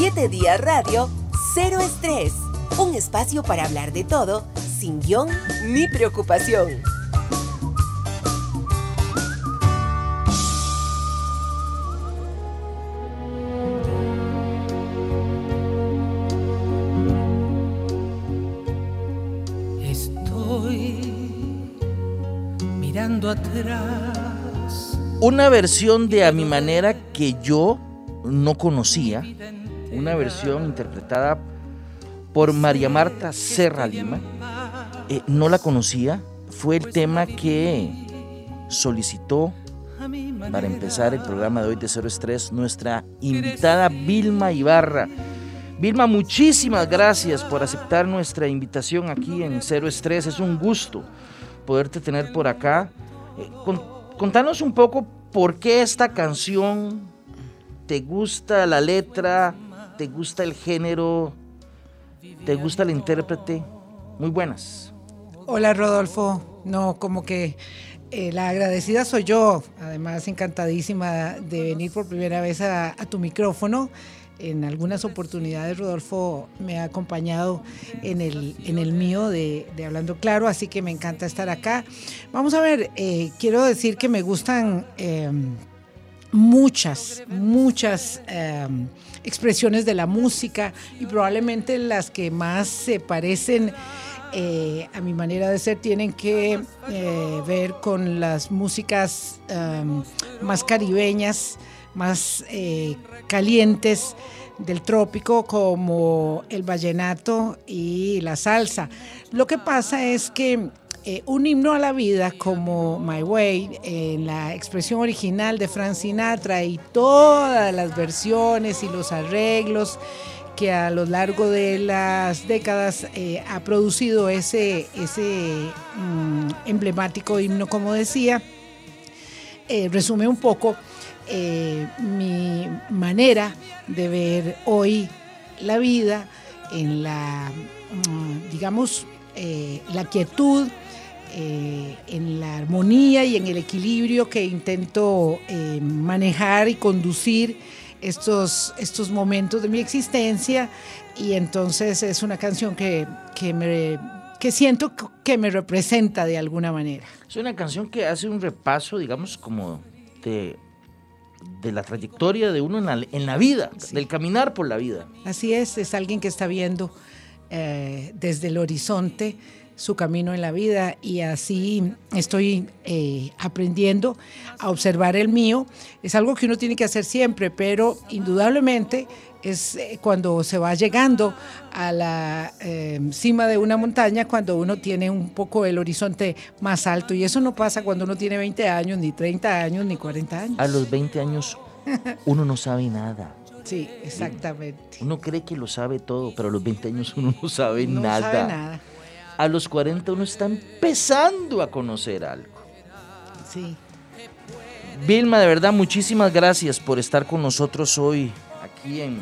7 Días Radio, Cero Estrés. Un espacio para hablar de todo, sin guion ni preocupación. atrás. Una versión de A mi manera que yo no conocía, una versión interpretada por María Marta Serra Lima, eh, no la conocía, fue el tema que solicitó para empezar el programa de hoy de Cero Estrés nuestra invitada Vilma Ibarra. Vilma, muchísimas gracias por aceptar nuestra invitación aquí en Cero Estrés. Es un gusto poderte tener por acá. Eh, contanos un poco por qué esta canción, te gusta la letra, te gusta el género, te gusta el intérprete. Muy buenas. Hola Rodolfo, no, como que eh, la agradecida soy yo, además encantadísima de venir por primera vez a tu micrófono en algunas oportunidades Rodolfo me ha acompañado en el, en el mío de, Hablando Claro, así que me encanta estar acá. Vamos a ver, eh, quiero decir que me gustan em, muchas, muchas em, expresiones de la música y probablemente las que más se parecen. Eh, a mi manera de ser tienen que eh, ver con las músicas em, más caribeñas, más eh, calientes del trópico como el vallenato y la salsa. Lo que pasa es que eh, un himno a la vida como My Way, en la expresión original de Frank Sinatra y todas las versiones y los arreglos que a lo largo de las décadas eh, ha producido ese, ese mm, emblemático himno, como decía, resume un poco eh, mi manera de ver hoy la vida en la, mm, digamos, eh, la quietud, eh, en la armonía y en el equilibrio que intento manejar y conducir estos, estos momentos de mi existencia. Y entonces es una canción que, que me que siento que me representa de alguna manera. Es una canción que hace un repaso, digamos, como de de la trayectoria de uno en la, vida, del caminar por la vida. Así es, es alguien que está viendo eh, desde el horizonte su camino en la vida y así estoy eh, aprendiendo a observar el mío. Es algo que uno tiene que hacer siempre, pero indudablemente es eh, cuando se va llegando a la em, cima de una montaña, cuando uno tiene un poco el horizonte más alto. Y eso no pasa cuando uno tiene 20 años, ni 30 años, ni 40 años. A los 20 años uno no sabe nada. Sí, exactamente. Uno cree que lo sabe todo, pero a los 20 años uno no sabe no nada. Sabe nada. A los 40 uno está empezando a conocer algo. Sí. Vilma, de verdad, muchísimas gracias por estar con nosotros hoy aquí en,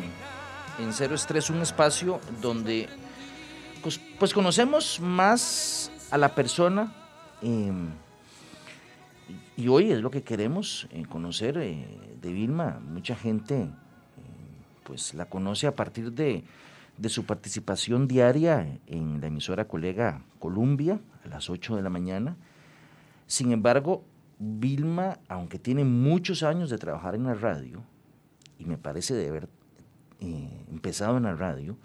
Cero Estrés, un espacio donde pues, pues conocemos más a la persona em, y hoy es lo que queremos eh, conocer eh, de Vilma. Mucha gente eh, pues la conoce a partir de, de, su participación diaria en la emisora colega Columbia a las 8 de la mañana. Sin embargo, Vilma, aunque tiene muchos años de trabajar en la radio, y me parece de haber eh, empezado en la radio,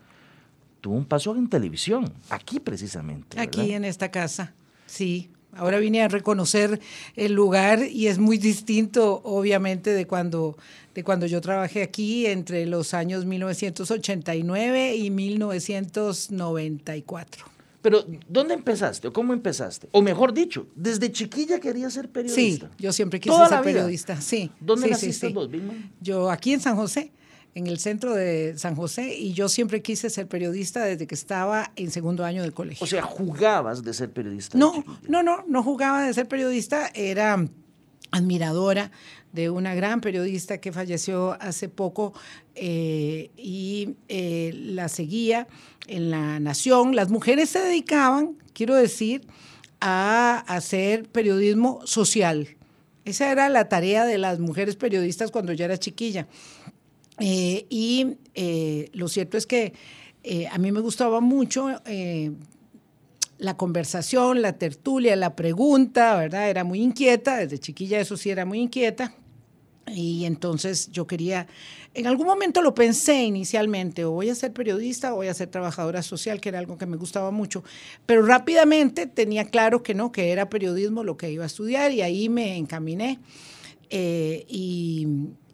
tuvo un paso en televisión, aquí precisamente. Aquí en esta casa, sí. Ahora vine a reconocer el lugar y es muy distinto, obviamente, de cuando, de cuando yo trabajé aquí entre los años 1989 y 1994. Pero, ¿dónde empezaste o cómo empezaste? O mejor dicho, desde chiquilla quería ser periodista. Sí, yo siempre quise ser periodista, sí. ¿Dónde sí, naciste vos, Yo aquí en San José, en el centro de San José, y yo siempre quise ser periodista desde que estaba en segundo año del colegio. O sea, ¿jugabas de ser periodista? No, no, no, no jugaba de ser periodista, era admiradora de una gran periodista que falleció hace poco eh, y eh, la seguía en la Nación. Las mujeres se dedicaban, quiero decir, a hacer periodismo social. Esa era la tarea de las mujeres periodistas cuando yo era chiquilla. Y lo cierto es que a mí me gustaba mucho la conversación, la tertulia, la pregunta, ¿verdad? Era muy inquieta, desde chiquilla eso sí era muy inquieta. Y entonces yo quería, en algún momento lo pensé inicialmente, o voy a ser periodista o voy a ser trabajadora social, que era algo que me gustaba mucho, pero rápidamente tenía claro que no, que era periodismo lo que iba a estudiar y ahí me encaminé. Eh, y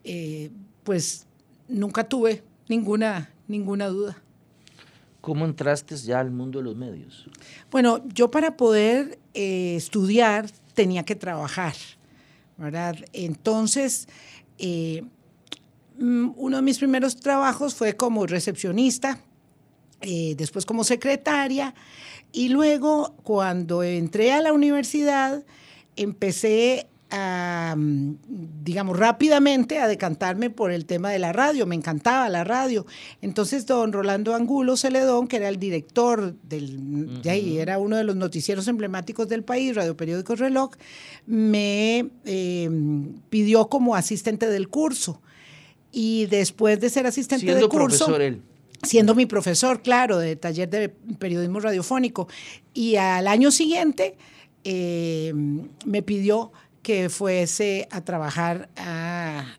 eh, pues nunca tuve ninguna, ninguna duda. ¿Cómo entraste ya al mundo de los medios? Bueno, yo para poder eh, estudiar tenía que trabajar, ¿verdad? Entonces, eh, mm, uno de mis primeros trabajos fue como recepcionista, eh, después como secretaria, y luego cuando entré a la universidad, empecé a, digamos, rápidamente a decantarme por el tema de la radio. Me encantaba la radio. Entonces, don Rolando Angulo Celedón, que era el director del, ahí, era uno de los noticieros emblemáticos del país, Radio Periódico Reloj, me em, pidió como asistente del curso. Y después de ser asistente del curso... Profesor él siendo mi profesor, claro, de taller de periodismo radiofónico. Y al año siguiente em, me pidió que fuese a trabajar a,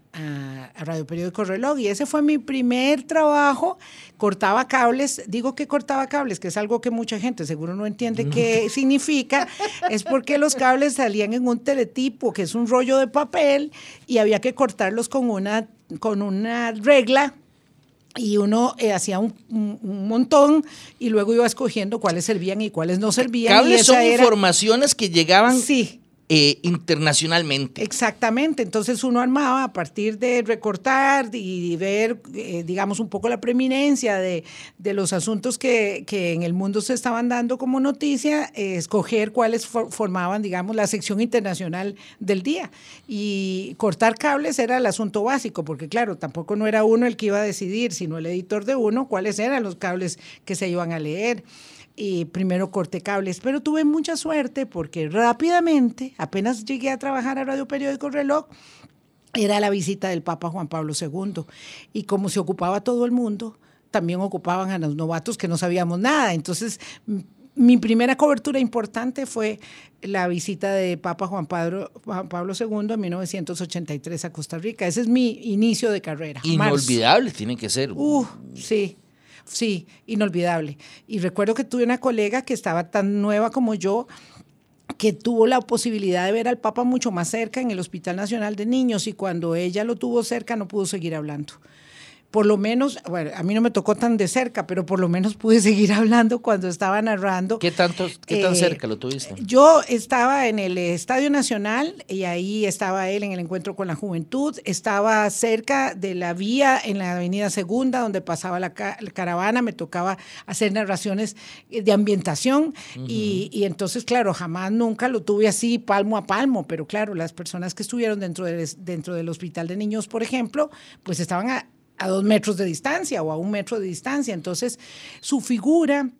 Radio Periódico Reloj. Y ese fue mi primer trabajo. Cortaba cables. Digo que cortaba cables, que es algo que mucha gente seguro no entiende qué significa. Es porque los cables salían en un teletipo, que es un rollo de papel, y había que cortarlos con una, con una regla y uno eh, hacía un, montón y luego iba escogiendo cuáles servían y cuáles no servían. Cables son informaciones que llegaban sí. Eh, internacionalmente. Exactamente, entonces uno armaba a partir de recortar y ver, eh, digamos, un poco la preeminencia de, los asuntos que, en el mundo se estaban dando como noticia, eh, escoger cuáles formaban, digamos, la sección internacional del día. Y cortar cables era el asunto básico, porque claro, tampoco no era uno el que iba a decidir, sino el editor de uno, cuáles eran los cables que se iban a leer y primero corté cables, pero tuve mucha suerte porque rápidamente, apenas llegué a trabajar a Radio Periódico Reloj, era la visita del Papa Juan Pablo II. Y como se ocupaba todo el mundo, también ocupaban a los novatos que no sabíamos nada. Entonces, mi primera cobertura importante fue la visita de Papa Juan Pablo, Juan Pablo II en 1983 a Costa Rica. Ese es mi inicio de carrera. Inolvidable tiene que ser. Uh, sí. Sí, inolvidable. Y recuerdo que tuve una colega que estaba tan nueva como yo, que tuvo la posibilidad de ver al Papa mucho más cerca en el Hospital Nacional de Niños y cuando ella lo tuvo cerca no pudo seguir hablando por lo menos, bueno, a mí no me tocó tan de cerca, pero por lo menos pude seguir hablando cuando estaba narrando. ¿Qué, tanto, qué tan eh, cerca lo tuviste? Yo estaba en el Estadio Nacional y ahí estaba él en el encuentro con la juventud. Estaba cerca de la vía en la Avenida Segunda, donde pasaba la, caravana. Me tocaba hacer narraciones de ambientación y, y, entonces, claro, jamás nunca lo tuve así palmo a palmo, pero claro, las personas que estuvieron dentro, de, dentro del Hospital de Niños, por ejemplo, pues estaban a, a dos metros de distancia o a un metro de distancia. Entonces, su figura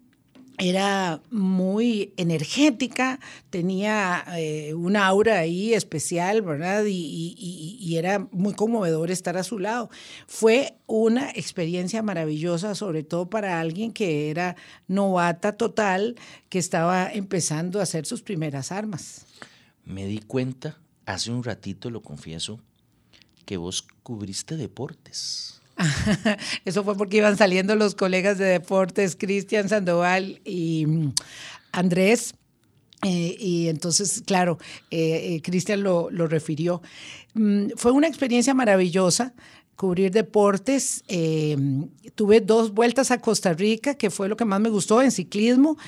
era muy energética, tenía eh, una aura ahí especial, ¿verdad? Y, era muy conmovedor estar a su lado. Fue una experiencia maravillosa, sobre todo para alguien que era novata total, que estaba empezando a hacer sus primeras armas. Me di cuenta, hace un ratito lo confieso, que vos cubriste deportes. Eso fue porque iban saliendo los colegas de deportes, Cristian Sandoval y mm, Andrés. Eh, y entonces, claro, eh, eh, Cristian lo, lo, refirió. Mm, fue una experiencia maravillosa cubrir deportes. tuve dos vueltas a Costa Rica, que fue lo que más me gustó en ciclismo,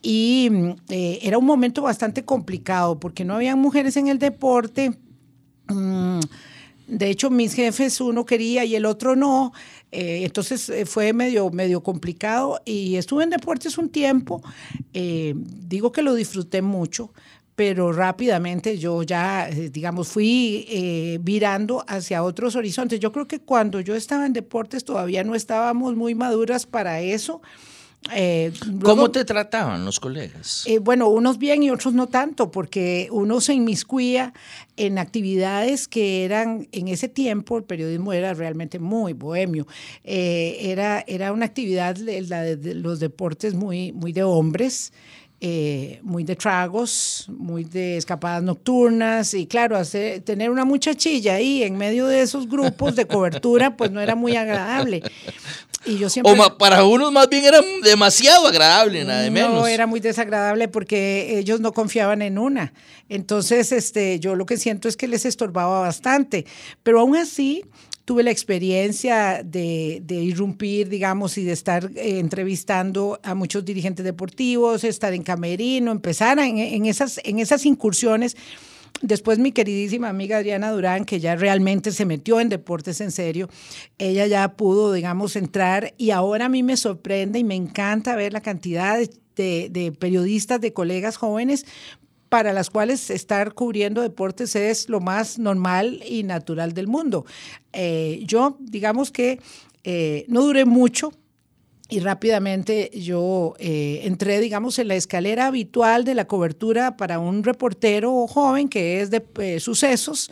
y mm, era un momento bastante complicado porque no había mujeres en el deporte. De hecho, mis jefes, uno quería y el otro no. Eh, entonces eh, fue medio, medio complicado y estuve en deportes un tiempo. Eh, digo que lo disfruté mucho, pero rápidamente yo ya, digamos, fui virando hacia otros horizontes. Yo creo que cuando yo estaba en deportes todavía no estábamos muy maduras para eso. Eh, ¿Cómo te trataban los colegas? Eh, bueno, unos bien y otros no tanto, porque uno se inmiscuía en actividades que eran, en ese tiempo, el periodismo era realmente muy bohemio. Eh, era, era una actividad, la de, los deportes, muy, muy de hombres. Muy de tragos, muy de escapadas nocturnas y claro, hacer, tener una muchachilla ahí en medio de esos grupos de cobertura pues no era muy agradable. Y yo siempre... O para unos más bien era demasiado agradable, nada de menos. No, era muy desagradable porque ellos no confiaban en una. Entonces, este, yo lo que siento es que les estorbaba bastante. Pero aún así, tuve la experiencia de, irrumpir, digamos, y de estar eh, entrevistando a muchos dirigentes deportivos, estar en camerino, empezar en, esas, en esas incursiones. Después mi queridísima amiga Adriana Durán, que ya realmente se metió en deportes en serio, ella ya pudo, digamos, entrar y ahora a mí me sorprende y me encanta ver la cantidad de, periodistas, de colegas jóvenes para las cuales estar cubriendo deportes es lo más normal y natural del mundo. Eh, yo, digamos que eh, no duré mucho y rápidamente yo eh, entré, digamos, en la escalera habitual de la cobertura para un reportero joven que es de sucesos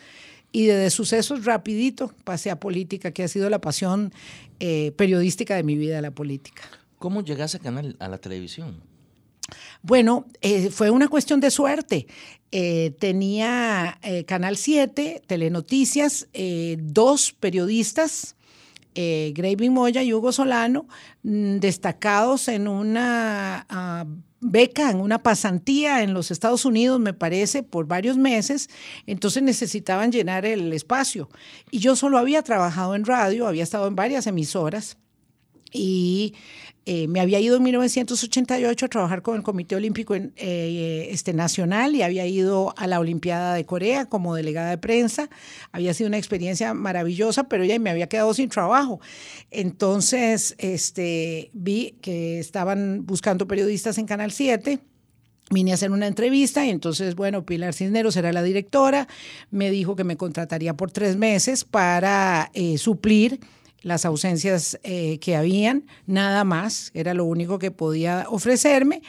y de, sucesos rapidito pasé a política, que ha sido la pasión periodística de mi vida, la política. ¿Cómo llegaste a, canal, a la televisión? Bueno, fue una cuestión de suerte. tenía Canal 7, Telenoticias, dos periodistas eh, Graving Moya y Hugo Solano, mm, destacados en una ah, beca, en una pasantía en los Estados Unidos, me parece, por varios meses, entonces necesitaban llenar el espacio. Y yo solo había trabajado en radio, había estado en varias emisoras y eh, me había ido en 1988 a trabajar con el Comité Olímpico eh, este, Nacional y había ido a la Olimpiada de Corea como delegada de prensa. Había sido una experiencia maravillosa, pero ya me había quedado sin trabajo. Entonces este, vi que estaban buscando periodistas en Canal 7 vine a hacer una entrevista y entonces, bueno, Pilar Cisneros era la directora, me dijo que me contrataría por tres meses para eh, suplir las ausencias eh, que habían, nada más, era lo único que podía ofrecerme.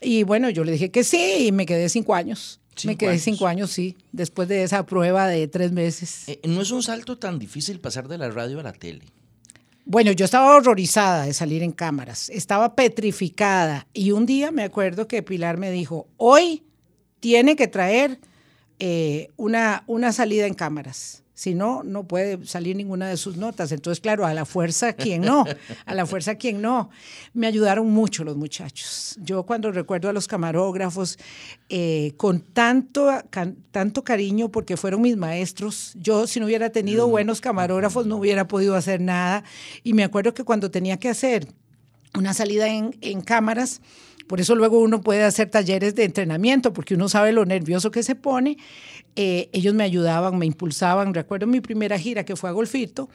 Y bueno, yo le dije que sí y me quedé cinco años. me quedé cinco años, sí, después de esa prueba de tres meses. Eh, no es un salto tan difícil pasar de la radio a la tele. Bueno, yo estaba horrorizada de salir en cámaras, estaba petrificada y un día me acuerdo que Pilar me dijo, hoy tiene que traer eh, una, una salida en cámaras. Si no, no puede salir ninguna de sus notas. Entonces, claro, a la fuerza, ¿quién no? A la fuerza, ¿quién no? Me ayudaron mucho los muchachos. Yo cuando recuerdo a los camarógrafos, eh, con tanto, tanto cariño, porque fueron mis maestros, yo si no hubiera tenido buenos camarógrafos no hubiera podido hacer nada. Y me acuerdo que cuando tenía que hacer una salida en, en cámaras, por eso luego uno puede hacer talleres de entrenamiento, porque uno sabe lo nervioso que se pone. Eh, ellos me ayudaban, me impulsaban. Recuerdo mi primera gira que fue a Golfito,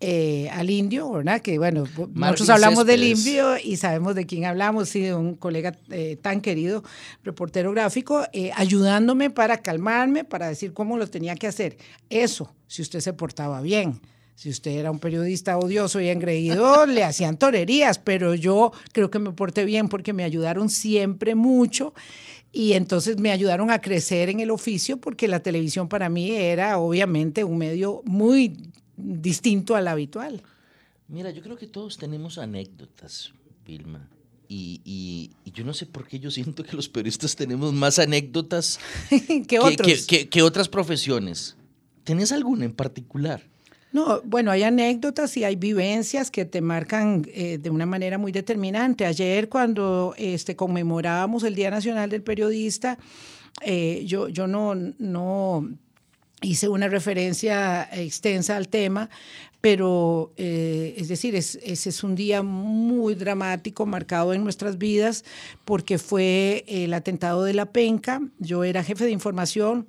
eh, al indio, ¿verdad? Que bueno, nosotros hablamos del indio y sabemos de quién hablamos, sí, de un colega eh, tan querido, reportero gráfico, ayudándome para calmarme, para decir cómo lo tenía que hacer. Eso, si usted se portaba bien. Si usted era un periodista odioso y engreído, le hacían torerías, pero yo creo que me porté bien porque me ayudaron siempre mucho y entonces me ayudaron a crecer en el oficio porque la televisión para mí era obviamente un medio muy distinto al habitual. Mira, yo creo que todos tenemos anécdotas, Vilma. Y, yo no sé por qué yo siento que los periodistas tenemos más anécdotas que, otros? que otras profesiones. ¿Tenés alguna en particular? No, bueno, hay anécdotas y hay vivencias que te marcan eh, de una manera muy determinante. Ayer cuando este, conmemorábamos el Día Nacional del Periodista, eh, yo, yo no, no hice una referencia extensa al tema, pero eh, es decir, ese es un día muy dramático, marcado en nuestras vidas, porque fue el atentado de la penca. Yo era jefe de información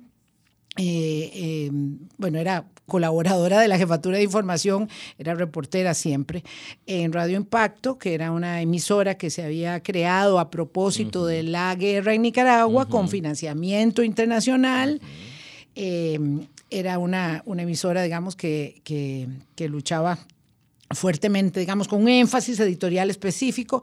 bueno, era colaboradora de la jefatura de información, era reportera siempre, en Radio Impacto, que era una emisora que se había creado a propósito de la guerra en Nicaragua con financiamiento internacional. Em, era una, una, emisora, digamos, que, que, que luchaba fuertemente, digamos, con un énfasis editorial específico.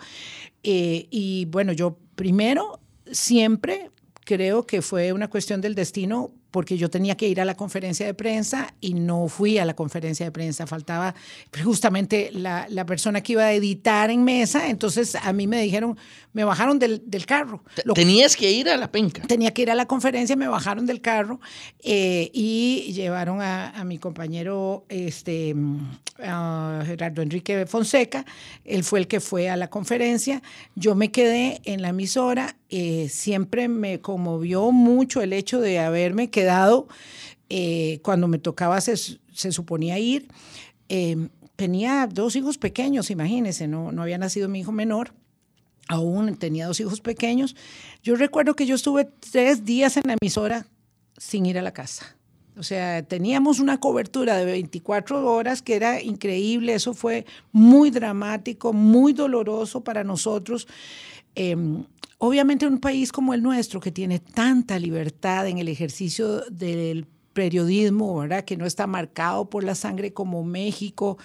Eh, y bueno, yo primero siempre creo que fue una cuestión del destino porque yo tenía que ir a la conferencia de prensa y no fui a la conferencia de prensa. Faltaba justamente la, la persona que iba a editar en mesa, entonces a mí me dijeron, me bajaron del, del carro. Tenías que ir a la penca. Tenía que ir a la conferencia, me bajaron del carro eh, y llevaron a, a, mi compañero este, Gerardo Enrique Fonseca. Él fue el que fue a la conferencia. Yo me quedé en la emisora. Eh, siempre me conmovió mucho el hecho de haberme quedado eh, cuando me tocaba, se, se suponía ir. tenía dos hijos pequeños, imagínense, no, no había nacido mi hijo menor aún tenía dos hijos pequeños. Yo recuerdo que yo estuve tres días en la emisora sin ir a la casa. O sea, teníamos una cobertura de 24 horas que era increíble, eso fue muy dramático, muy doloroso para nosotros. Em, obviamente en un país como el nuestro, que tiene tanta libertad en el ejercicio del periodismo, ¿verdad? que no está marcado por la sangre como México,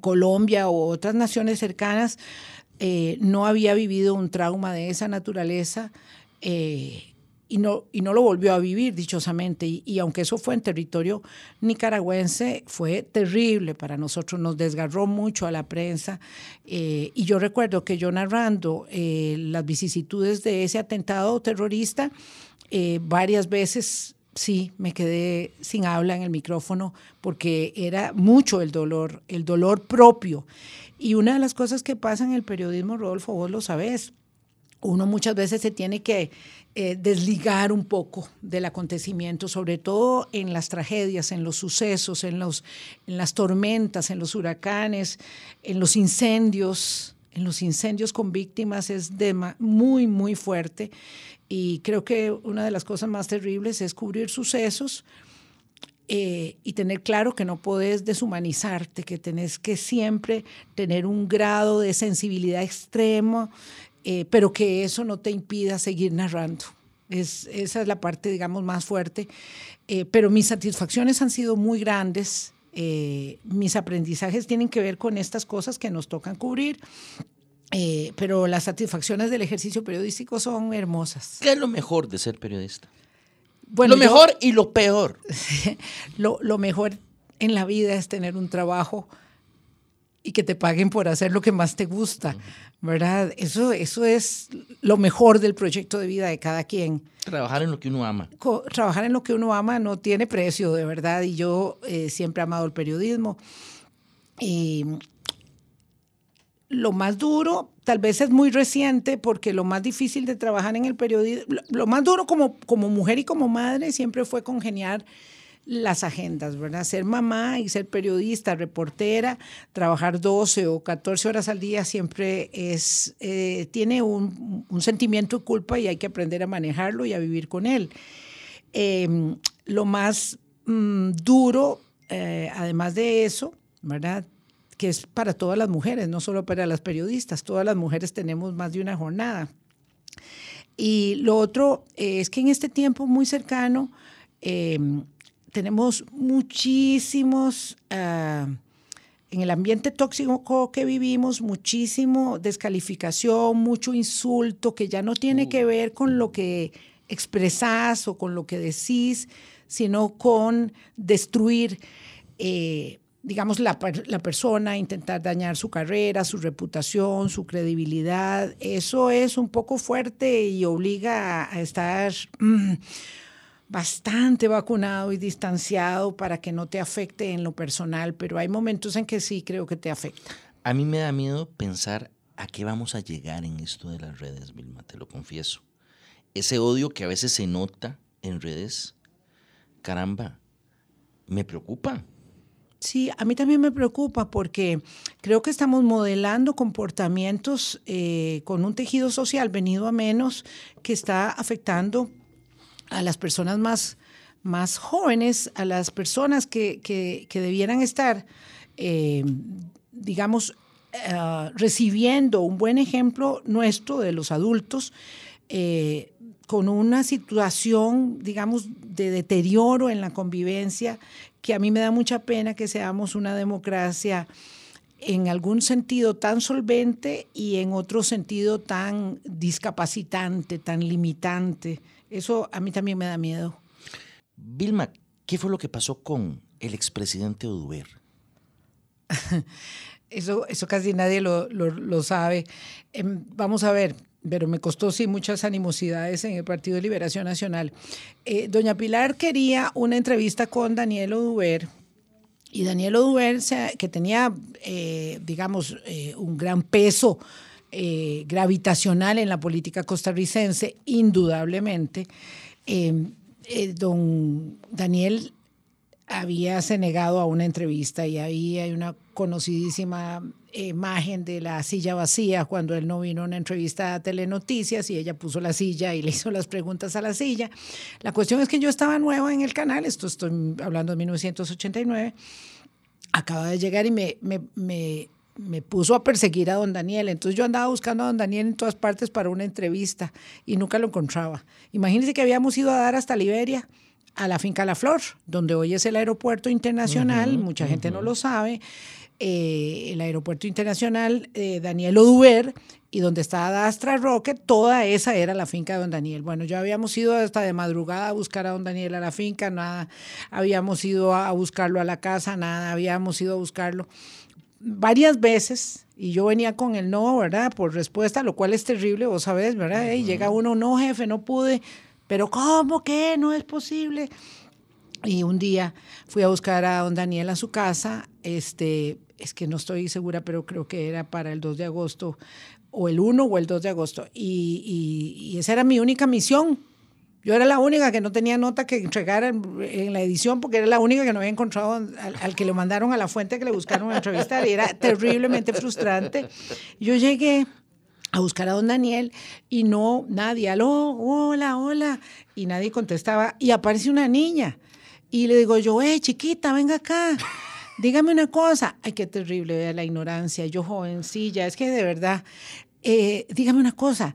Colombia o otras naciones cercanas, eh, no había vivido un trauma de esa naturaleza eh, y, no, y no lo volvió a vivir, dichosamente. Y, aunque eso fue en territorio nicaragüense, fue terrible para nosotros, nos desgarró mucho a la prensa. Eh, y yo recuerdo que yo narrando las vicisitudes de ese atentado terrorista, varias veces sí, me quedé sin habla en el micrófono porque era mucho el dolor, el dolor propio. Y una de las cosas que pasa en el periodismo, Rodolfo, vos lo sabés, uno muchas veces se tiene que eh, desligar un poco del acontecimiento, sobre todo en las tragedias, en los sucesos, en, los, en las tormentas, en los huracanes, en los incendios. En los incendios con víctimas es de muy, muy fuerte. Y creo que una de las cosas más terribles es cubrir sucesos eh, y tener claro que no puedes deshumanizarte, que tenés que siempre tener un grado de sensibilidad extremo, eh, pero que eso no te impida seguir narrando. Es, esa es la parte, digamos, más fuerte. Eh, pero mis satisfacciones han sido muy grandes. mis aprendizajes tienen que ver con estas cosas que nos tocan cubrir. pero las satisfacciones del ejercicio periodístico son hermosas. ¿Qué es lo mejor de ser periodista? lo mejor y lo peor. lo, lo, mejor en la vida es tener un trabajo y que te paguen por hacer lo que más te gusta, ¿verdad? Eso, eso es lo mejor del proyecto de vida de cada quien. Trabajar en lo que uno ama. trabajar en lo que uno ama no tiene precio, de verdad, y yo eh, siempre he amado el periodismo. Y lo más duro, tal vez es muy reciente, porque lo más difícil de trabajar en el periodismo, lo más duro como, como mujer y como madre siempre fue congeniar las agendas, ¿verdad? Ser mamá y ser periodista, reportera, trabajar 12 o 14 horas al día siempre es, eh, tiene un, sentimiento de culpa y hay que aprender a manejarlo y a vivir con él. Em, lo más mm, duro, eh, además de eso, ¿verdad? que es para todas las mujeres, no solo para las periodistas, todas las mujeres tenemos más de una jornada. Y lo otro eh, es que en este tiempo muy cercano eh, tenemos muchísimos, ah, en el ambiente tóxico que vivimos, muchísimo descalificación, mucho insulto que ya no tiene que ver con lo que expresás o con lo que decís, sino con destruir. Eh, digamos, la, la, persona, intentar dañar su carrera, su reputación, su credibilidad, eso es un poco fuerte y obliga a estar mm, bastante vacunado y distanciado para que no te afecte en lo personal, pero hay momentos en que sí creo que te afecta. A mí me da miedo pensar a qué vamos a llegar en esto de las redes, Vilma, te lo confieso. Ese odio que a veces se nota en redes, caramba, me preocupa Sí, a mí también me preocupa porque creo que estamos modelando comportamientos eh, con un tejido social venido a menos que está afectando a las personas más, más jóvenes, a las personas que, que, debieran estar, eh, digamos, eh, recibiendo un buen ejemplo nuestro de los adultos con una situación, digamos, de deterioro en la convivencia que a mí me da mucha pena que seamos una democracia en algún sentido tan solvente y en otro sentido tan discapacitante, tan limitante. Eso a mí también me da miedo. Vilma, ¿qué fue lo que pasó con el expresidente Oduber? eso, eso casi nadie lo, sabe. Em, vamos a ver, pero me costó sí muchas animosidades en el Partido de Liberación Nacional. Eh, doña Pilar quería una entrevista con Daniel Oduber. Y Daniel Oduber, que tenía, eh, digamos, eh, un gran peso gravitacional en la política costarricense, indudablemente, don Daniel había se negado a una entrevista y ahí hay una conocidísima imagen de la silla vacía cuando él no vino a una entrevista a Telenoticias y ella puso la silla y le hizo las preguntas a la silla. La cuestión es que yo estaba nueva en el canal, esto estoy hablando de 1989, acaba de llegar y me, me, me, me puso a perseguir a don Daniel. Entonces yo andaba buscando a don Daniel en todas partes para una entrevista y nunca lo encontraba. Imagínense que habíamos ido a dar hasta Liberia a la finca La Flor, donde hoy es el aeropuerto internacional, mucha gente no lo sabe, eh, el aeropuerto internacional eh, Daniel Oduber y donde está Astra Roque, toda esa era la finca de don Daniel. Bueno, ya habíamos ido hasta de madrugada a buscar a don Daniel a la finca, nada, habíamos ido a buscarlo a la casa, nada, habíamos ido a buscarlo varias veces y yo venía con el no, ¿verdad? Por respuesta, lo cual es terrible, vos sabés, ¿verdad? Y llega uno, no, jefe, no pude, pero ¿cómo que no es posible? Y un día fui a buscar a don Daniel a su casa, este, es que no estoy segura, pero creo que era para el 2 de agosto, o el 1 o el 2 de agosto, y, esa era mi única misión. Yo era la única que no tenía nota que entregar en, la edición porque era la única que no había encontrado al, que le mandaron a la fuente que le buscaron a entrevistar y era terriblemente frustrante. Yo llegué a buscar a don Daniel y no, nadie, aló, hola, hola, y nadie contestaba. Y aparece una niña y le digo yo, eh, chiquita, venga acá, dígame una cosa. Ay, qué terrible, vea la ignorancia, yo jovencilla, es que de verdad, eh, dígame una cosa.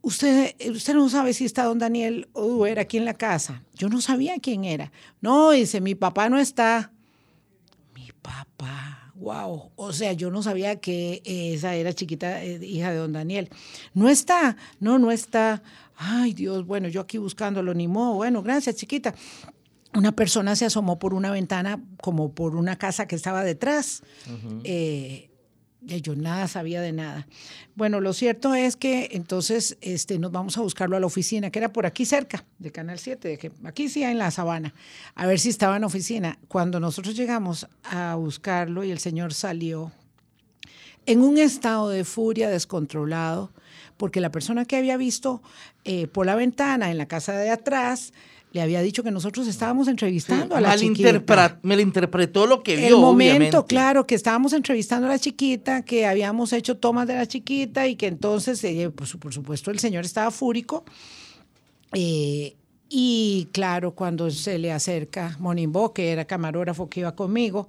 Usted, usted no sabe si está don Daniel o era aquí en la casa. Yo no sabía quién era. No, dice, mi papá no está. Mi papá Wow, o sea, yo no sabía que esa era chiquita eh, hija de don Daniel. No está, no, no está. Ay, Dios, bueno, yo aquí buscándolo, ni modo. Bueno, gracias, chiquita. Una persona se asomó por una ventana, como por una casa que estaba detrás yo nada sabía de nada. Bueno, lo cierto es que entonces este, nos vamos a buscarlo a la oficina, que era por aquí cerca de Canal 7, de que aquí sí en la sabana, a ver si estaba en la oficina. Cuando nosotros llegamos a buscarlo y el señor salió en un estado de furia descontrolado, porque la persona que había visto eh, por la ventana en la casa de atrás le había dicho que nosotros estábamos entrevistando a la chiquita. Me lo interpretó lo que vio, El momento, claro, que estábamos entrevistando a la chiquita, que habíamos hecho tomas de la chiquita y que entonces, eh, pues, por supuesto, el señor estaba fúrico. Eh, y claro, cuando se le acerca Monimbo, que era camarógrafo que iba conmigo,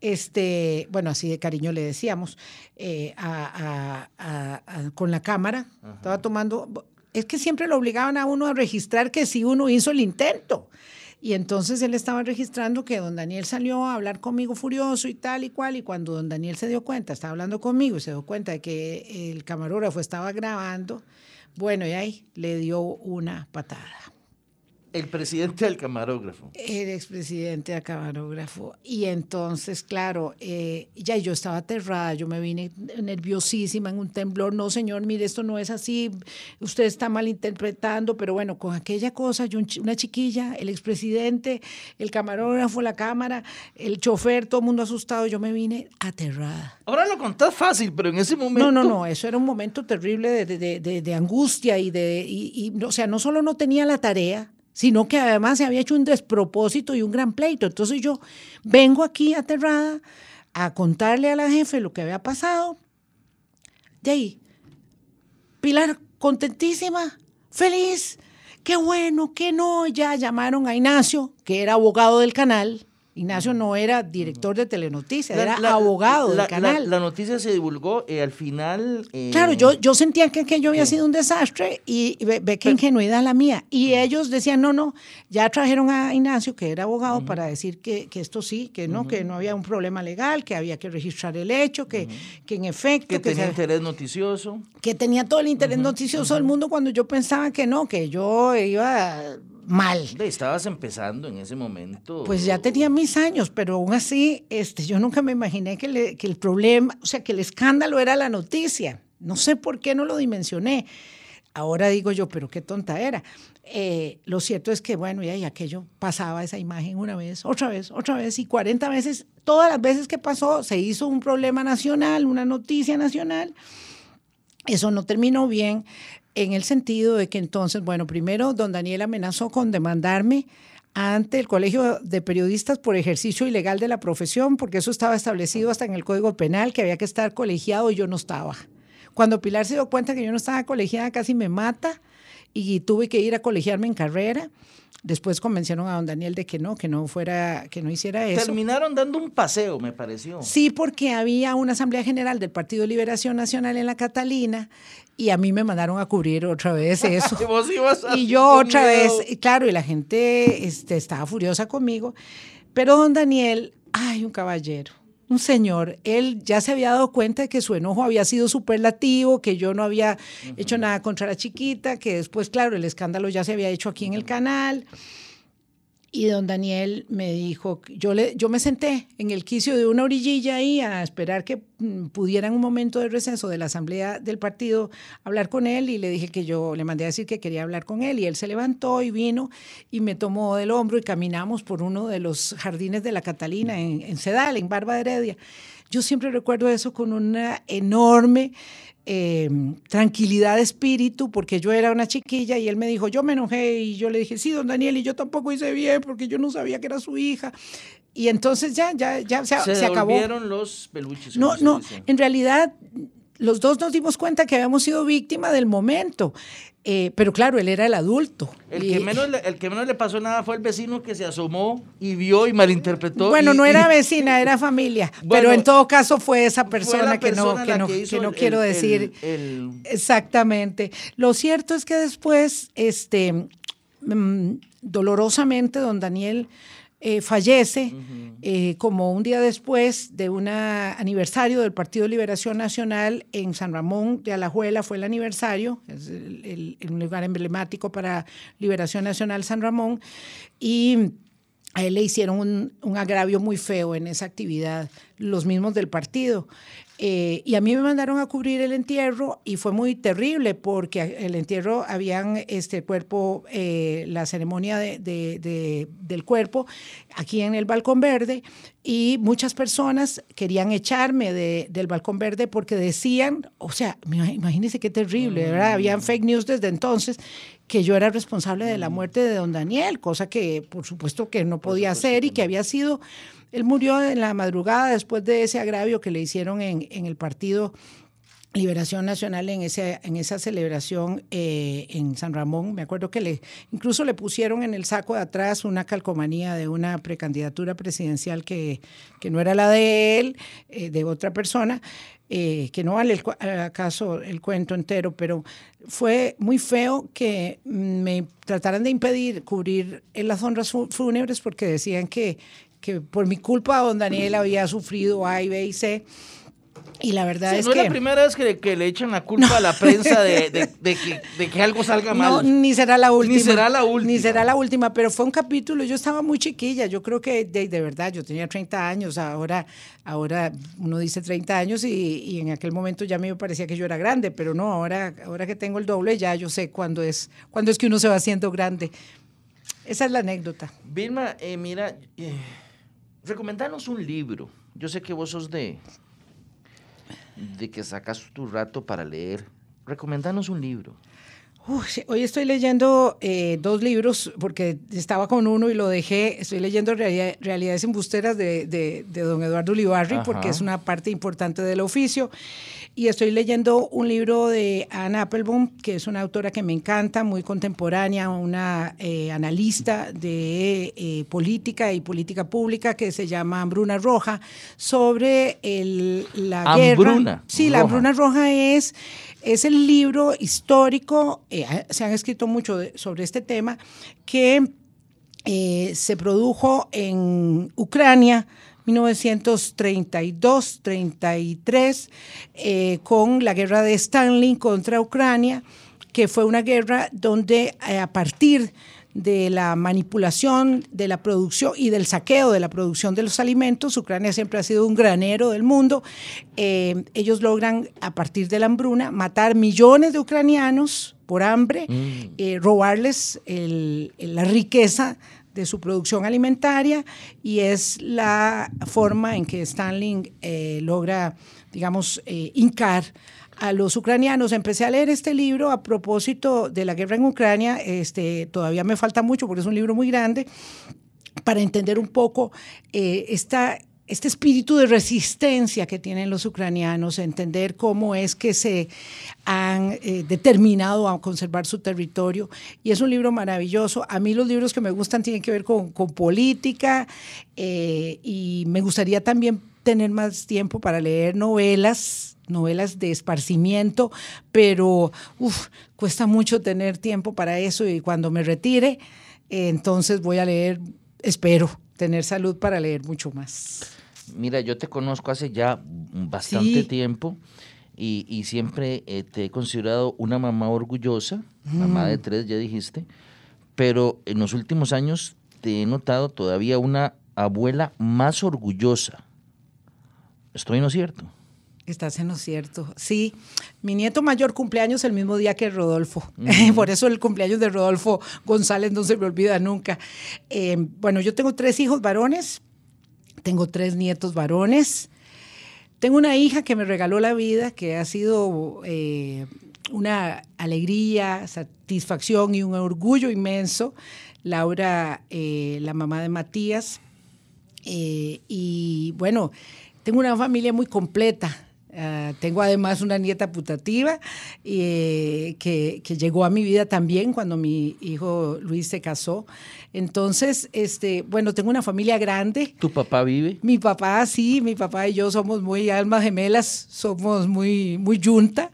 este, bueno, así de cariño le decíamos, eh, con la cámara, estaba tomando, es que siempre lo obligaban a uno a registrar que si uno hizo el intento. Y entonces él estaba registrando que don Daniel salió a hablar conmigo furioso y tal y cual, y cuando don Daniel se dio cuenta, estaba hablando conmigo y se dio cuenta de que el camarógrafo estaba grabando, bueno, y ahí le dio una patada. El presidente del camarógrafo. El expresidente del camarógrafo. Y entonces, claro, eh, ya yo estaba aterrada, yo me vine nerviosísima en un temblor. No, señor, mire, esto no es así, usted está malinterpretando, pero bueno, con aquella cosa, yo, una chiquilla, el expresidente, el camarógrafo, la cámara, el chofer, todo el mundo asustado, yo me vine aterrada. Ahora lo contás fácil, pero en ese momento... No, no, no, eso era un momento terrible de, de, de, angustia y de, y, y, o sea, no solo no tenía la tarea, sino que además se había hecho un despropósito y un gran pleito. Entonces yo vengo aquí aterrada a contarle a la jefe lo que había pasado. De ahí, Pilar, contentísima, feliz, qué bueno, qué no. Ya llamaron a Ignacio, que era abogado del canal, Ignacio no era director de Telenoticias, era abogado del canal. La, noticia se divulgó eh, al final. Eh, claro, yo, yo sentía que aquello había sido un desastre y ve, qué ingenuidad la mía. Y ellos decían, no, no, ya trajeron a Ignacio, que era abogado, para decir que, que, esto sí, que no, que no había un problema legal, que había que registrar el hecho, que, que en efecto. Que, tenía interés noticioso. Que tenía todo el interés noticioso del mundo cuando yo pensaba que no, que yo iba mal. Estabas empezando en ese momento. Pues ya tenía mis años, pero aún así, este, yo nunca me imaginé que, que el problema, o sea, que el escándalo era la noticia. No sé por qué no lo dimensioné. Ahora digo yo, pero qué tonta era. Eh, lo cierto es que, bueno, ya, y aquello pasaba esa imagen una vez, otra vez, otra vez, y 40 veces, todas las veces que pasó, se hizo un problema nacional, una noticia nacional. Eso no terminó bien en el sentido de que entonces, bueno, primero don Daniel amenazó con demandarme ante el Colegio de Periodistas por ejercicio ilegal de la profesión, porque eso estaba establecido hasta en el Código Penal, que había que estar colegiado y yo no estaba. Cuando Pilar se dio cuenta que yo no estaba colegiada, casi me mata y tuve que ir a colegiarme en carrera. Después convencieron a don Daniel de que no, que no fuera, que no hiciera eso. Terminaron dando un paseo, me pareció. Sí, porque había una asamblea general del Partido Liberación Nacional en la Catalina y a mí me mandaron a cubrir otra vez eso. y yo otra vez, claro, y la gente este, estaba furiosa conmigo. Pero don Daniel, ay, un caballero un señor, él ya se había dado cuenta de que su enojo había sido superlativo, que yo no había hecho nada contra la chiquita, que después, claro, el escándalo ya se había hecho aquí en el canal. Y don Daniel me dijo, yo, le, yo me senté en el quicio de una orillilla ahí a esperar que pudiera en un momento de receso de la asamblea del partido hablar con él y le dije que yo le mandé a decir que quería hablar con él y él se levantó y vino y me tomó del hombro y caminamos por uno de los jardines de la Catalina en, en Sedal, en Barba Heredia. Yo siempre recuerdo eso con una enorme eh, tranquilidad de espíritu, porque yo era una chiquilla y él me dijo, yo me enojé y yo le dije, sí, don Daniel, y yo tampoco hice bien porque yo no sabía que era su hija. Y entonces ya, ya, ya se, se, acabó. los peluches. No, no, en realidad los dos nos dimos cuenta que habíamos sido víctima del momento. Eh, pero claro, él era el adulto. El que, menos le, el que menos le pasó nada fue el vecino que se asomó y vio y malinterpretó. Bueno, no era vecina, era familia. pero en todo caso fue esa persona, que, no, que, no, que no quiero decir exactamente. Lo cierto es que después, este, mm, dolorosamente, don Daniel eh, fallece eh, como un día después de un aniversario del Partido de Liberación Nacional en San Ramón de Alajuela, fue el aniversario, es el, lugar emblemático para Liberación Nacional San Ramón, y a él le hicieron un, un, agravio muy feo en esa actividad, los mismos del partido. Eh, y a mí me mandaron a cubrir el entierro y fue muy terrible porque el entierro habían este cuerpo, eh, la ceremonia de, del cuerpo aquí en el Balcón Verde y muchas personas querían echarme del Balcón Verde porque decían, o sea, imagínense qué terrible, ¿verdad? Mm. Habían fake news desde entonces que yo era responsable de la mm. muerte de don Daniel, cosa que por supuesto que no podía hacer y que había sido él murió en la madrugada después de ese agravio que le hicieron en, el partido Liberación Nacional en, ese, en esa celebración eh, en San Ramón. Me acuerdo que le, incluso le pusieron en el saco de atrás una calcomanía de una precandidatura presidencial que, que no era la de él, eh, de otra persona, eh, que no vale el, acaso el cuento entero, pero fue muy feo que me trataran de impedir cubrir las honras fúnebres porque decían que, que por mi culpa don Daniel había sufrido A y B y C. Y la verdad es no que... No es la primera vez que, le echan la culpa a la prensa de, que, algo salga mal. No, ni será la última. Ni será la última. Ni será la última, pero fue un capítulo, yo estaba muy chiquilla, yo creo que de, verdad, yo tenía 30 años, ahora, ahora uno dice 30 años y, en aquel momento ya me parecía que yo era grande, pero no, ahora, ahora que tengo el doble ya yo sé cuándo es, cuándo es que uno se va haciendo grande. Esa es la anécdota. Vilma, eh, mira... Eh, recomendanos un libro. Yo sé que vos sos de, de que sacas tu rato para leer. Recomendanos un libro. Hoy estoy leyendo eh, dos libros porque estaba con uno y lo dejé. Estoy leyendo Realidades embusteras de, de, don Eduardo Ulibarri porque es una parte importante del oficio. Y estoy leyendo un libro de Anne Applebaum, que es una autora que me encanta, muy contemporánea, una eh, analista de eh, política y política pública que se llama Hambruna Roja, sobre el, la hambruna guerra. Sí, la Hambruna Roja es es el libro histórico, eh, se han escrito mucho sobre este tema, que eh, se produjo en Ucrania 1932-33 eh, con la guerra de Stalin contra Ucrania, que fue una guerra donde a partir la manipulación de la producción y del saqueo de la producción de los alimentos. Ucrania siempre ha sido un granero del mundo. Eh, ellos logran, a partir de la hambruna, matar millones de ucranianos por hambre, mm. eh, robarles la riqueza de su producción alimentaria y es la forma en que Stanley eh, logra, digamos, hincar a los ucranianos. Empecé a leer este libro a propósito de la guerra en Ucrania. Este, todavía me falta mucho porque es un libro muy grande para entender un poco eh, esta, este espíritu de resistencia que tienen los ucranianos, entender cómo es que se han eh, determinado a conservar su territorio. Y es un libro maravilloso. A mí los libros que me gustan tienen que ver con, política eh, y me gustaría también tener más tiempo para leer novelas novelas de esparcimiento, pero cuesta mucho tener tiempo para eso y cuando me retire, entonces voy a leer, espero tener salud para leer mucho más. Mira, yo te conozco hace ya bastante tiempo y, siempre eh, te he considerado una mamá orgullosa, mamá de tres, ya dijiste, pero en los últimos años te he notado todavía una abuela más orgullosa. ¿Estoy no cierto? Estás en lo cierto. Sí, mi nieto mayor cumpleaños el mismo día que Rodolfo. Por eso el cumpleaños de Rodolfo González no se me olvida nunca. Eh, bueno, yo tengo tres hijos varones, tengo tres nietos varones. Tengo una hija que me regaló la vida, que ha sido eh, una alegría, satisfacción y un orgullo inmenso. Laura, eh, la mamá de Matías. y bueno, tengo una familia muy completa. Ah, tengo además una nieta putativa eh, que, que, llegó a mi vida también cuando mi hijo Luis se casó. Entonces, este, bueno, tengo una familia grande. ¿Tu papá vive? Mi papá, sí, mi papá y yo somos muy almas gemelas, somos muy, muy junta.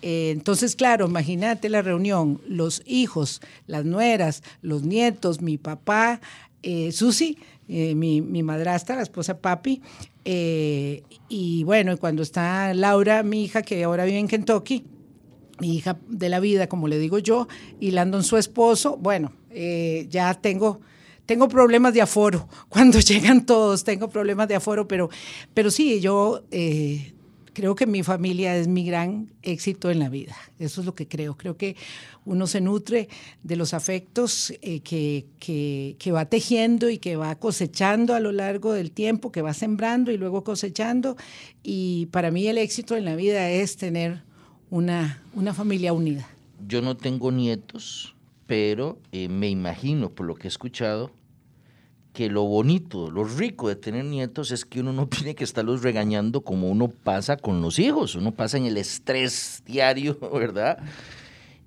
Eh, entonces, claro, imagínate la reunión, los hijos, las nueras, los nietos, mi papá, eh, Susi, eh, mi, mi, madrastra, la esposa papi, eh, y bueno, cuando está Laura, mi hija, que ahora vive en Kentucky, mi hija de la vida, como le digo yo, y Landon, su esposo, bueno, eh, ya tengo, tengo problemas de aforo. Cuando llegan todos, tengo problemas de aforo, pero, pero sí, yo creo que mi familia es mi gran éxito en la vida. Eso es lo que creo. Creo que uno se nutre de los afectos eh, que, que, va tejiendo y que va cosechando a lo largo del tiempo, que va sembrando y luego cosechando. Y para mí el éxito en la vida es tener una, una familia unida. Yo no tengo nietos, pero eh, me imagino, por lo que he escuchado, que lo bonito, lo rico de tener nietos es que uno no tiene que estarlos regañando como uno pasa con los hijos, uno pasa en el estrés diario, ¿verdad?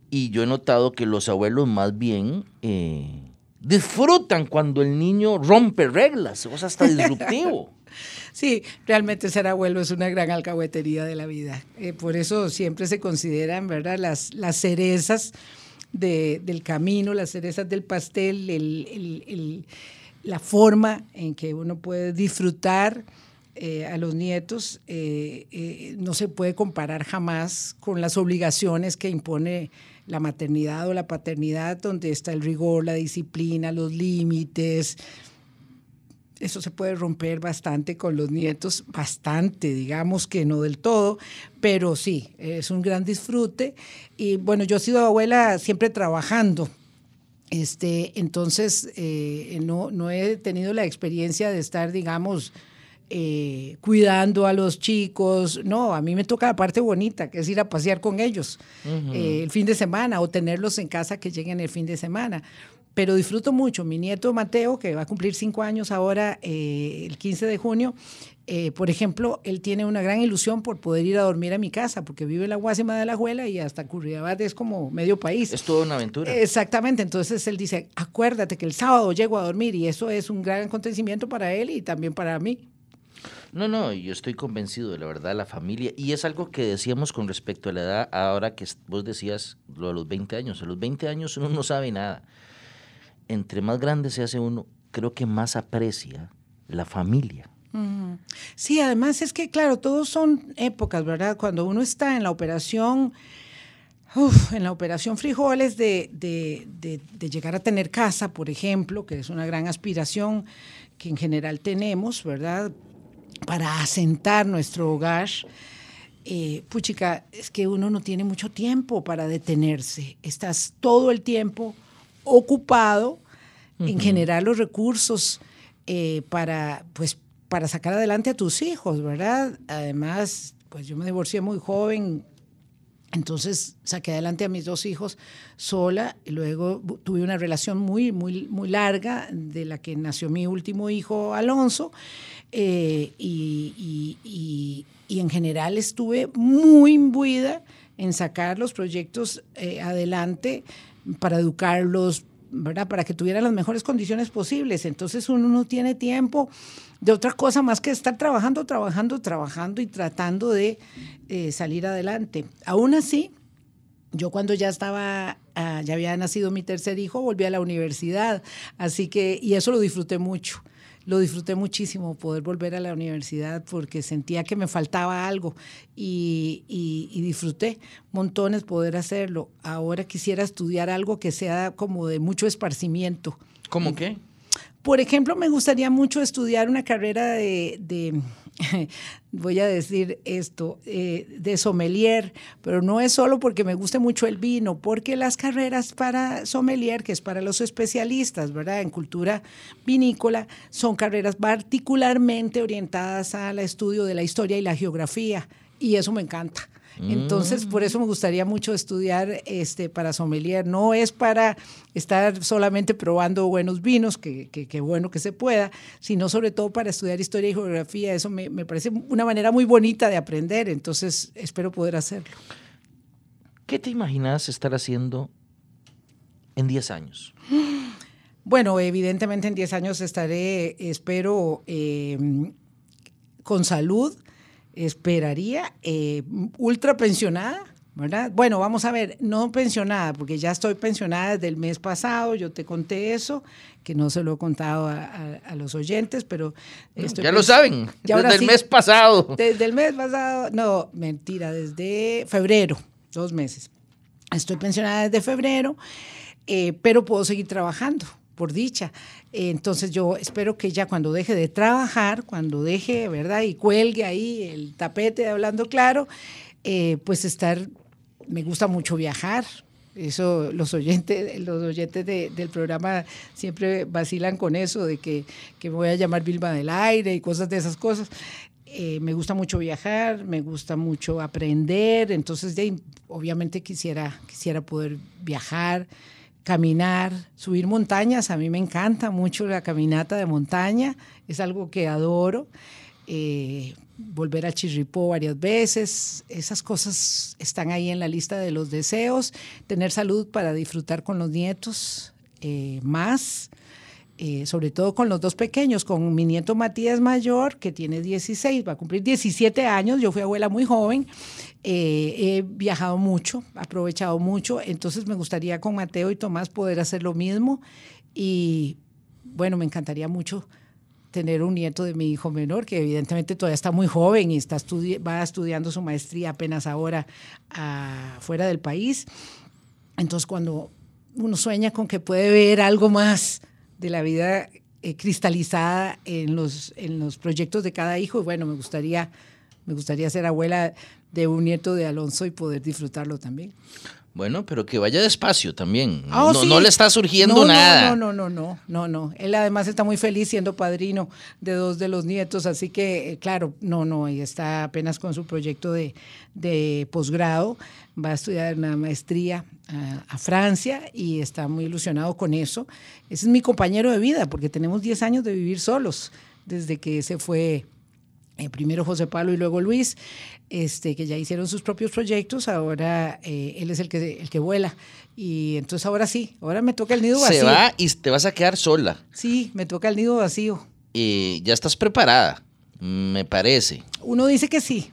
Y yo he notado que los abuelos más bien eh, disfrutan cuando el niño rompe reglas, o sea, hasta disruptivo. Sí, realmente ser abuelo es una gran alcahuetería de la vida. Eh, por eso siempre se consideran, ¿verdad?, las, las cerezas del camino, las cerezas del pastel, el la forma en que uno puede disfrutar eh, a los nietos eh, eh, no se puede comparar jamás con las obligaciones que impone la maternidad o la paternidad, donde está el rigor, la disciplina, los límites. Eso se puede romper bastante con los nietos, bastante, digamos que no del todo, pero sí, es un gran disfrute. Y bueno, yo he sido abuela siempre trabajando, este, entonces, eh, no, no he tenido la experiencia de estar, digamos, eh, cuidando a los chicos. No, a mí me toca la parte bonita, que es ir a pasear con ellos eh, el fin de semana o tenerlos en casa que lleguen el fin de semana. Pero disfruto mucho. Mi nieto Mateo, que va a cumplir cinco años ahora, eh, el 15 de junio, por ejemplo, él tiene una gran ilusión por poder ir a dormir a mi casa, porque vive en la Guasima de la Juela y hasta Curridabat es como medio país. Es toda una aventura. Exactamente, entonces él dice, acuérdate que el sábado llego a dormir y eso es un gran acontecimiento para él y también para mí. No, no, yo estoy convencido de la verdad, la familia, y es algo que decíamos con respecto a la edad, ahora que vos decías lo de los 20 años, a los 20 años uno no sabe nada. Entre más grande se hace uno, creo que más aprecia la familia. Sí, además es que, claro, todos son épocas, ¿verdad? Cuando uno está en la operación, en la operación frijoles de, de, llegar a tener casa, por ejemplo, que es una gran aspiración que en general tenemos, ¿verdad? para asentar nuestro hogar, eh, puchica, es que uno no tiene mucho tiempo para detenerse. Estás todo el tiempo ocupado en generar los recursos eh, para, pues, para sacar adelante a tus hijos, ¿verdad? Además, pues yo me divorcié muy joven, entonces saqué adelante a mis dos hijos sola y luego tuve una relación muy, muy, muy larga de la que nació mi último hijo, Alonso. Eh, y, en general estuve muy imbuida en sacar los proyectos eh, adelante para educarlos, ¿verdad? Para que tuvieran las mejores condiciones posibles. Entonces uno no tiene tiempo de otra cosa más que estar trabajando, trabajando, trabajando y tratando de eh, salir adelante. Aún así, yo cuando ya estaba, ah, ya había nacido mi tercer hijo, volví a la universidad. Así que, y eso lo disfruté mucho lo disfruté muchísimo poder volver a la universidad porque sentía que me faltaba algo y, disfruté montones poder hacerlo. Ahora quisiera estudiar algo que sea como de mucho esparcimiento. ¿Cómo qué? Por ejemplo, me gustaría mucho estudiar una carrera de voy a decir esto, eh, de sommelier, pero no es solo porque me guste mucho el vino, porque las carreras para sommelier, que es para los especialistas, ¿verdad? En cultura vinícola, son carreras particularmente orientadas al estudio de la historia y la geografía, y eso me encanta. Entonces, por eso me gustaría mucho estudiar este, para sommelier. No es para estar solamente probando buenos vinos, que, que, bueno que se pueda, sino sobre todo para estudiar historia y geografía. Eso me, me parece una manera muy bonita de aprender. Entonces, espero poder hacerlo. ¿Qué te imaginas estar haciendo en 10 años? Bueno, evidentemente en 10 años estaré, espero, eh, con salud, esperaría, eh, ultra pensionada, ¿verdad? Bueno, vamos a ver, no pensionada, porque ya estoy pensionada desde el mes pasado, yo te conté eso, que no se lo he contado a, los oyentes, pero... ya lo saben, desde el mes pasado. Desde el mes pasado, no, mentira, desde febrero, dos meses. Estoy pensionada desde febrero, eh, pero puedo seguir trabajando, por dicha. Entonces yo espero que ya cuando deje de trabajar, cuando deje, ¿verdad? Y cuelgue ahí el tapete de hablando claro, eh, pues estar, me gusta mucho viajar. Eso los oyentes, los oyentes del programa siempre vacilan con eso, de que, me voy a llamar Vilma del Aire y cosas de esas cosas. Eh, me gusta mucho viajar, me gusta mucho aprender, entonces obviamente quisiera, quisiera poder viajar, caminar, subir montañas. A mí me encanta mucho la caminata de montaña, es algo que adoro. Eh, volver a Chirripó varias veces, esas cosas están ahí en la lista de los deseos. Tener salud para disfrutar con los nietos eh, más. Eh, sobre todo con los dos pequeños, con mi nieto Matías Mayor, que tiene 16, va a cumplir 17 años, yo fui abuela muy joven, eh, he viajado mucho, aprovechado mucho, entonces me gustaría con Mateo y Tomás poder hacer lo mismo y bueno, me encantaría mucho tener un nieto de mi hijo menor, que evidentemente todavía está muy joven y está va estudiando su maestría apenas ahora ah, fuera del país. Entonces cuando uno sueña con que puede ver algo más, de la vida eh, cristalizada en los, en los proyectos de cada hijo. Y bueno, me gustaría, me gustaría ser abuela de un nieto de Alonso y poder disfrutarlo también. Bueno, pero que vaya despacio también. Ah, no, sí. no le está surgiendo No, nada. No, no, no, no, no, no. Él además está muy feliz siendo padrino de dos de los nietos, así que, eh, claro, no, no, y está apenas con su proyecto de, de posgrado, va a estudiar una maestría a, a Francia y está muy ilusionado con eso. Ese es mi compañero de vida, porque tenemos 10 años de vivir solos desde que se fue eh, primero José Pablo y luego Luis, este, que ya hicieron sus propios proyectos, ahora eh, él es el que, el que vuela. Y entonces ahora sí, ahora me toca el nido vacío. Se va y te vas a quedar sola. Sí, me toca el nido vacío. Eh, ya estás preparada, me parece. Uno dice que sí,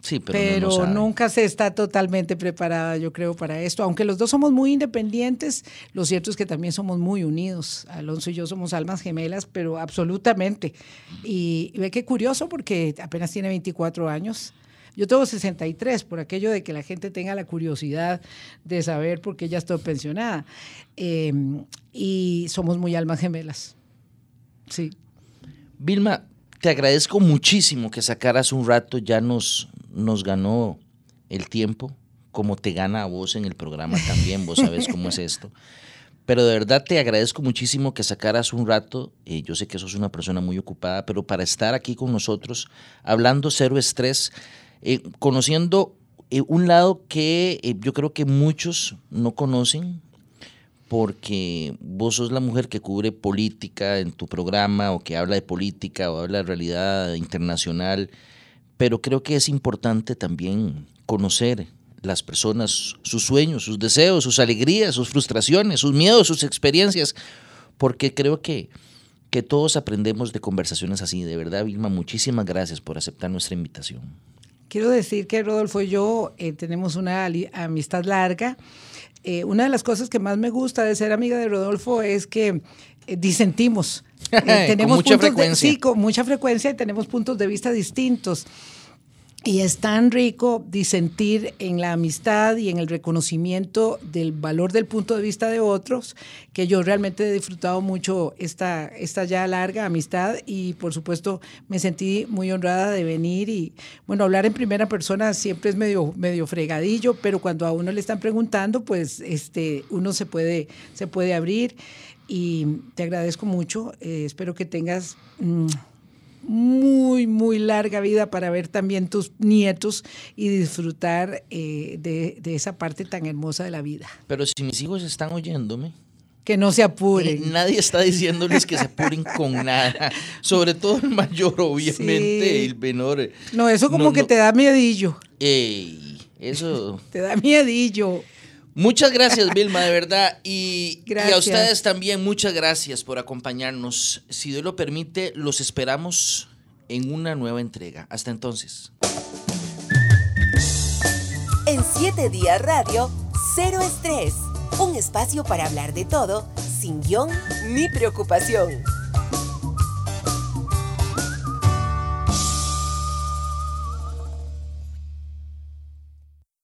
Sí, pero, no nunca se está totalmente preparada, yo creo, para esto. Aunque los dos somos muy independientes, lo cierto es que también somos muy unidos. Alonso y yo somos almas gemelas, pero absolutamente. Y, y ve qué curioso porque apenas tiene 24 años. Yo tengo 63, por aquello de que la gente tenga la curiosidad de saber por qué ya estoy pensionada. Eh, y somos muy almas gemelas. Sí. Vilma, te agradezco muchísimo que sacaras un rato, ya nos, nos ganó el tiempo, como te gana a vos en el programa también, vos sabes cómo es esto. Pero de verdad te agradezco muchísimo que sacaras un rato, eh, yo sé que sos una persona muy ocupada, pero para estar aquí con nosotros, hablando cero estrés, eh, conociendo eh, un lado que eh, yo creo que muchos no conocen, porque vos sos la mujer que cubre política en tu programa o que habla de política o habla de realidad internacional, pero creo que es importante también conocer las personas, sus sueños, sus deseos, sus alegrías, sus frustraciones, sus miedos, sus experiencias, porque creo que, que todos aprendemos de conversaciones así. De verdad, Vilma, muchísimas gracias por aceptar nuestra invitación. Quiero decir que Rodolfo y yo eh, tenemos una amistad larga. Eh, una de las cosas que más me gusta de ser amiga de Rodolfo es que disentimos. Eh, Con mucha puntos de- sí, con mucha frecuencia y tenemos puntos de vista distintos. Y es tan rico disentir en la amistad y en el reconocimiento del valor del punto de vista de otros, que yo realmente he disfrutado mucho esta, esta ya larga amistad y por supuesto me sentí muy honrada de venir y bueno, hablar en primera persona siempre es medio, medio fregadillo, pero cuando a uno le están preguntando, pues este, uno se puede, se puede abrir y te agradezco mucho, eh, espero que tengas... mm, muy, muy larga vida para ver también tus nietos y disfrutar eh, de, de esa parte tan hermosa de la vida. Pero si mis hijos están oyéndome, Que no se apuren. Nadie está diciéndoles que se apuren con nada. Sobre todo el mayor, obviamente, Sí. el menor. No, eso como no, que no. te da miedillo. Ey, eso. Te da miedillo. Muchas gracias, Vilma, de verdad. Y, y a ustedes también, muchas gracias por acompañarnos. Si Dios lo permite, los esperamos en una nueva entrega. Hasta entonces. En 7 días radio, cero estrés. Un espacio para hablar de todo, sin guion ni preocupación.